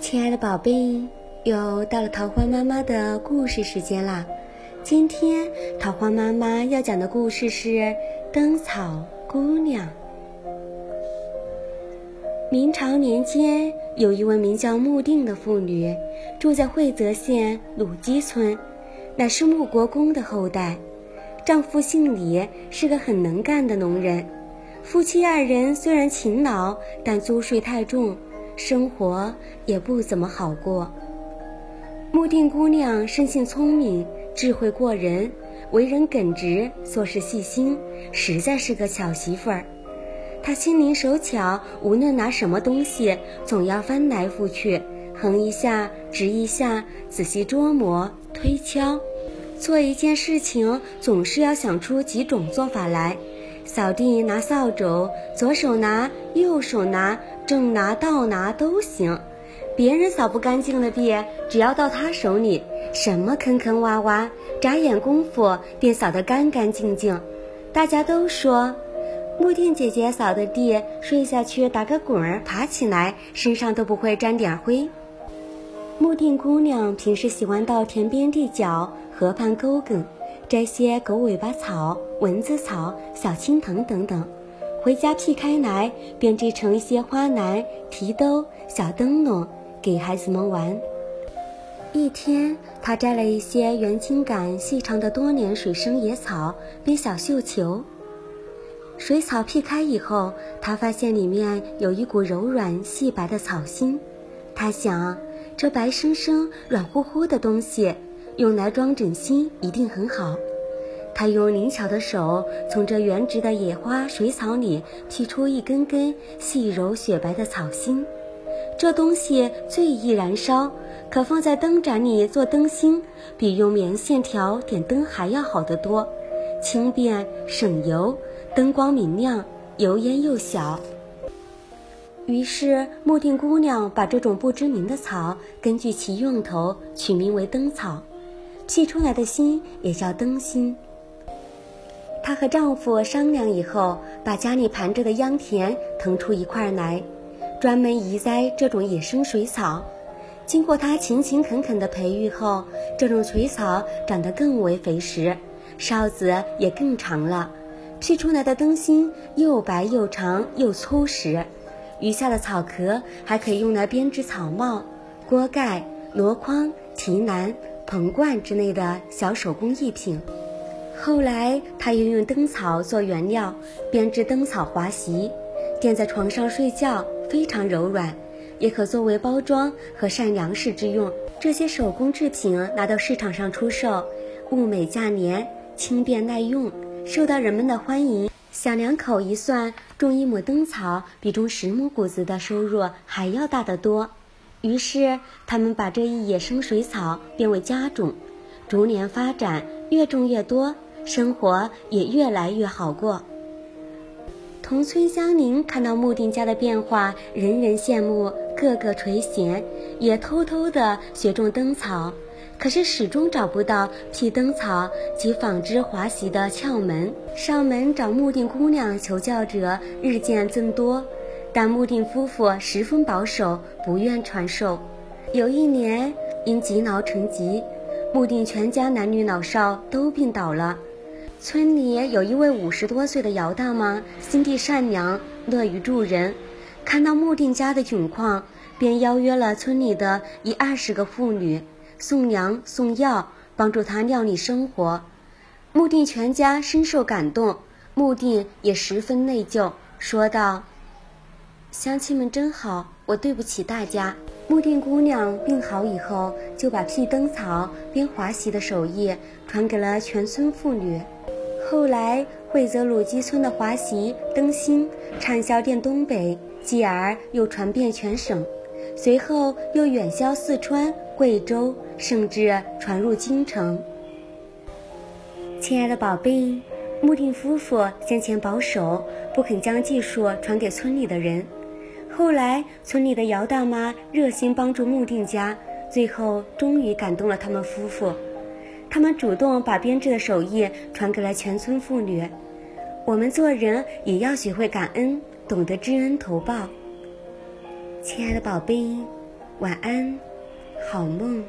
亲爱的宝贝，又到了桃花妈妈的故事时间啦！今天桃花妈妈要讲的故事是《灯草姑娘》。明朝年间，有一位名叫穆定的妇女，住在惠泽县鲁基村，乃是穆国公的后代。丈夫姓李，是个很能干的农人。夫妻二人虽然勤劳，但租税太重。生活也不怎么好过。穆定姑娘生性聪明，智慧过人，为人耿直，做事细心，实在是个巧媳妇儿。她心灵手巧，无论拿什么东西，总要翻来覆去，横一下，直一下，仔细琢磨推敲。做一件事情，总是要想出几种做法来。扫地拿扫帚，左手拿，右手拿。正拿倒拿都行，别人扫不干净的地，只要到他手里，什么坑坑洼洼，眨眼功夫便扫得干干净净。大家都说，木定姐姐扫的地，睡下去打个滚儿，爬起来身上都不会沾点灰。木定姑娘平时喜欢到田边地角、河畔沟埂，摘些狗尾巴草、蚊子草、小青藤等等。回家劈开来，编织成一些花篮、提兜、小灯笼，给孩子们玩。一天，他摘了一些圆茎杆细长的多年水生野草，编小绣球。水草劈开以后，他发现里面有一股柔软细白的草心。他想，这白生生、软乎乎的东西，用来装枕芯一定很好。他用灵巧的手从这原植的野花水草里剔出一根根细柔雪白的草芯，这东西最易燃烧，可放在灯盏里做灯芯，比用棉线条点灯还要好得多，轻便省油，灯光明亮，油烟又小。于是木定姑娘把这种不知名的草，根据其用头取名为灯草，辟出来的心也叫灯芯。她和丈夫商量以后，把家里盘着的秧田腾出一块来，专门移栽这种野生水草。经过她勤勤恳恳的培育后，这种水草长得更为肥实，梢子也更长了。辟出来的灯芯又白又长又粗实，余下的草壳还可以用来编织草帽、锅盖、箩筐、提篮、盆罐之类的小手工艺品。后来，他又用灯草做原料，编织灯草滑席，垫在床上睡觉，非常柔软，也可作为包装和晒粮食之用。这些手工制品拿到市场上出售，物美价廉，轻便耐用，受到人们的欢迎。小两口一算，种一亩灯草比种十亩谷子的收入还要大得多。于是，他们把这一野生水草变为家种，逐年发展，越种越多。生活也越来越好过。同村乡邻看到木定家的变化，人人羡慕，个个垂涎，也偷偷的学种灯草，可是始终找不到辟灯草及纺织华席的窍门。上门找木定姑娘求教者日渐增多，但穆定夫妇十分保守，不愿传授。有一年，因急劳成疾，穆定全家男女老少都病倒了。村里有一位五十多岁的姚大妈，心地善良，乐于助人。看到穆定家的窘况，便邀约了村里的一二十个妇女，送粮送药，帮助他料理生活。穆定全家深受感动，穆定也十分内疚，说道：“乡亲们真好，我对不起大家。”穆定姑娘病好以后，就把辟灯草、编华席的手艺传给了全村妇女。后来，惠泽鲁基村的华席灯芯畅销遍东北，继而又传遍全省，随后又远销四川、贵州，甚至传入京城。亲爱的宝贝，穆定夫妇先前保守，不肯将技术传给村里的人。后来，村里的姚大妈热心帮助穆定家，最后终于感动了他们夫妇。他们主动把编织的手艺传给了全村妇女。我们做人也要学会感恩，懂得知恩图报。亲爱的宝贝，晚安，好梦。